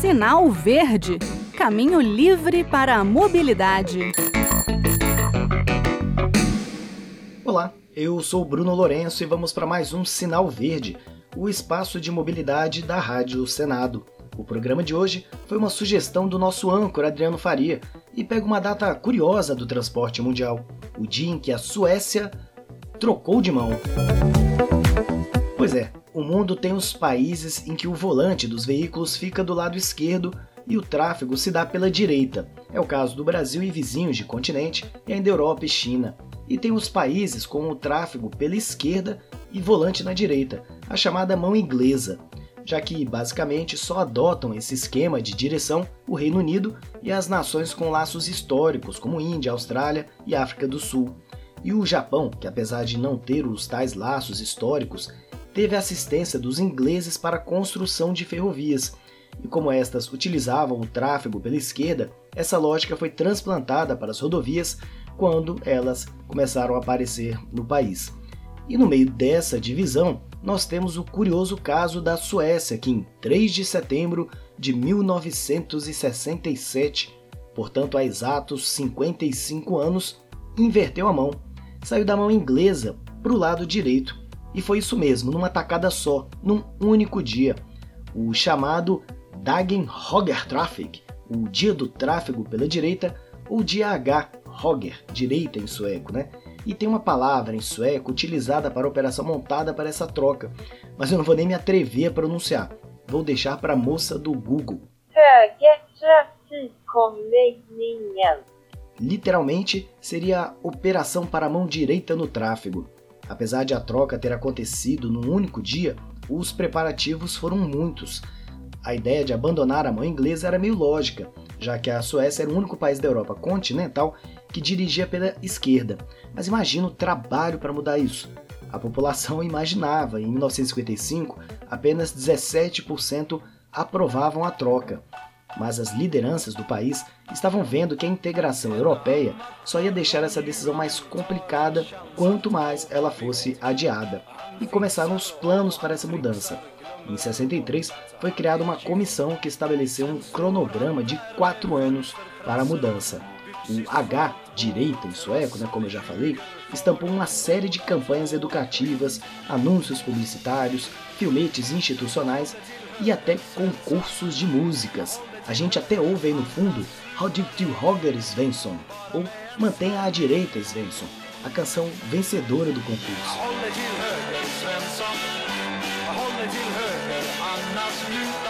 Sinal Verde Caminho livre para a mobilidade. Olá, eu sou Bruno Lourenço e vamos para mais um Sinal Verde, o espaço de mobilidade da Rádio Senado. O programa de hoje foi uma sugestão do nosso âncora Adriano Faria e pega uma data curiosa do transporte mundial, o dia em que a Suécia trocou de mão. Pois é, o mundo tem os países em que o volante dos veículos fica do lado esquerdo e o tráfego se dá pela direita. É o caso do Brasil e vizinhos de continente, e ainda Europa e China. E tem os países com o tráfego pela esquerda e volante na direita, a chamada mão inglesa já que basicamente só adotam esse esquema de direção o Reino Unido e as nações com laços históricos, como Índia, Austrália e África do Sul. E o Japão, que apesar de não ter os tais laços históricos, teve assistência dos ingleses para a construção de ferrovias. E como estas utilizavam o tráfego pela esquerda, essa lógica foi transplantada para as rodovias quando elas começaram a aparecer no país. E no meio dessa divisão, nós temos o curioso caso da Suécia, que em 3 de setembro de 1967, portanto há exatos 55 anos, inverteu a mão, saiu da mão inglesa para o lado direito. E foi isso mesmo, numa tacada só, num único dia. O chamado Dagen Hogger Traffic, o dia do tráfego pela direita, ou dia H, Hogger, direita em sueco, né? E tem uma palavra em sueco utilizada para a operação montada para essa troca, mas eu não vou nem me atrever a pronunciar. Vou deixar para a moça do Google. Literalmente seria operação para a mão direita no tráfego. Apesar de a troca ter acontecido num único dia, os preparativos foram muitos. A ideia de abandonar a mão inglesa era meio lógica, já que a Suécia era o único país da Europa continental que dirigia pela esquerda. Mas imagina o trabalho para mudar isso. A população imaginava, em 1955, apenas 17% aprovavam a troca. Mas as lideranças do país estavam vendo que a integração europeia só ia deixar essa decisão mais complicada quanto mais ela fosse adiada. E começaram os planos para essa mudança. Em 63, foi criada uma comissão que estabeleceu um cronograma de quatro anos para a mudança. O H, direita em sueco, né, como eu já falei, estampou uma série de campanhas educativas, anúncios publicitários, filmetes institucionais e até concursos de músicas. A gente até ouve aí no fundo How Did You Roger Svensson, ou Mantenha à Direita Svensson, a canção vencedora do concurso.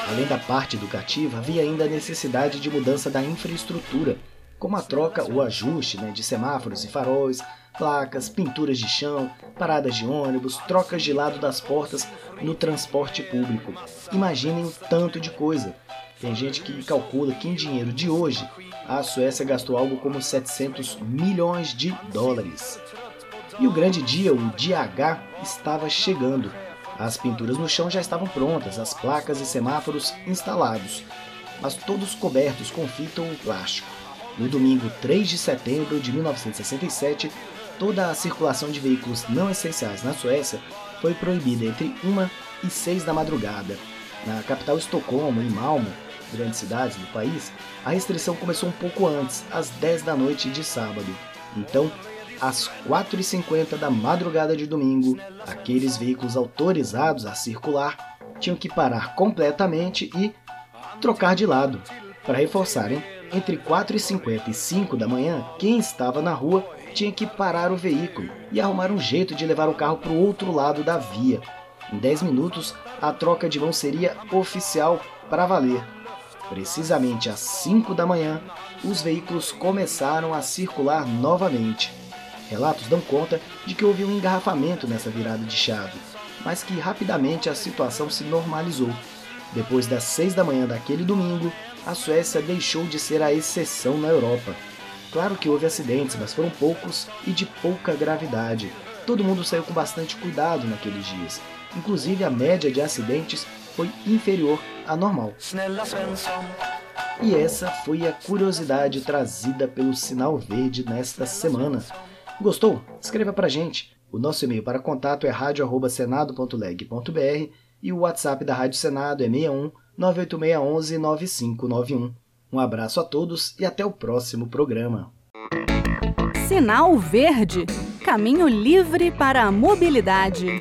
Além da parte educativa, havia ainda a necessidade de mudança da infraestrutura, como a troca ou ajuste né, de semáforos e faróis, placas, pinturas de chão, paradas de ônibus, trocas de lado das portas no transporte público. Imaginem o tanto de coisa. Tem gente que calcula que em dinheiro de hoje a Suécia gastou algo como 700 milhões de dólares. E o grande dia, o dia H, estava chegando. As pinturas no chão já estavam prontas, as placas e semáforos instalados, mas todos cobertos com fita ou plástico. No domingo 3 de setembro de 1967, toda a circulação de veículos não essenciais na Suécia foi proibida entre 1 e 6 da madrugada. Na capital Estocolmo e Malmo, grandes cidades do país, a restrição começou um pouco antes, às 10 da noite de sábado. Então, às 4h50 da madrugada de domingo, aqueles veículos autorizados a circular tinham que parar completamente e trocar de lado. Para reforçarem, entre 4h50 e 5 da manhã, quem estava na rua tinha que parar o veículo e arrumar um jeito de levar o carro para o outro lado da via. Em 10 minutos, a troca de mão seria oficial para valer. Precisamente às 5 da manhã, os veículos começaram a circular novamente. Relatos dão conta de que houve um engarrafamento nessa virada de chave, mas que rapidamente a situação se normalizou. Depois das seis da manhã daquele domingo, a Suécia deixou de ser a exceção na Europa. Claro que houve acidentes, mas foram poucos e de pouca gravidade. Todo mundo saiu com bastante cuidado naqueles dias. Inclusive, a média de acidentes foi inferior à normal. E essa foi a curiosidade trazida pelo Sinal Verde nesta semana. Gostou? Escreva pra gente. O nosso e-mail para contato é radio@senado.leg.br e o WhatsApp da Rádio Senado é 61 98611 9591. Um abraço a todos e até o próximo programa. Sinal Verde Caminho livre para a mobilidade.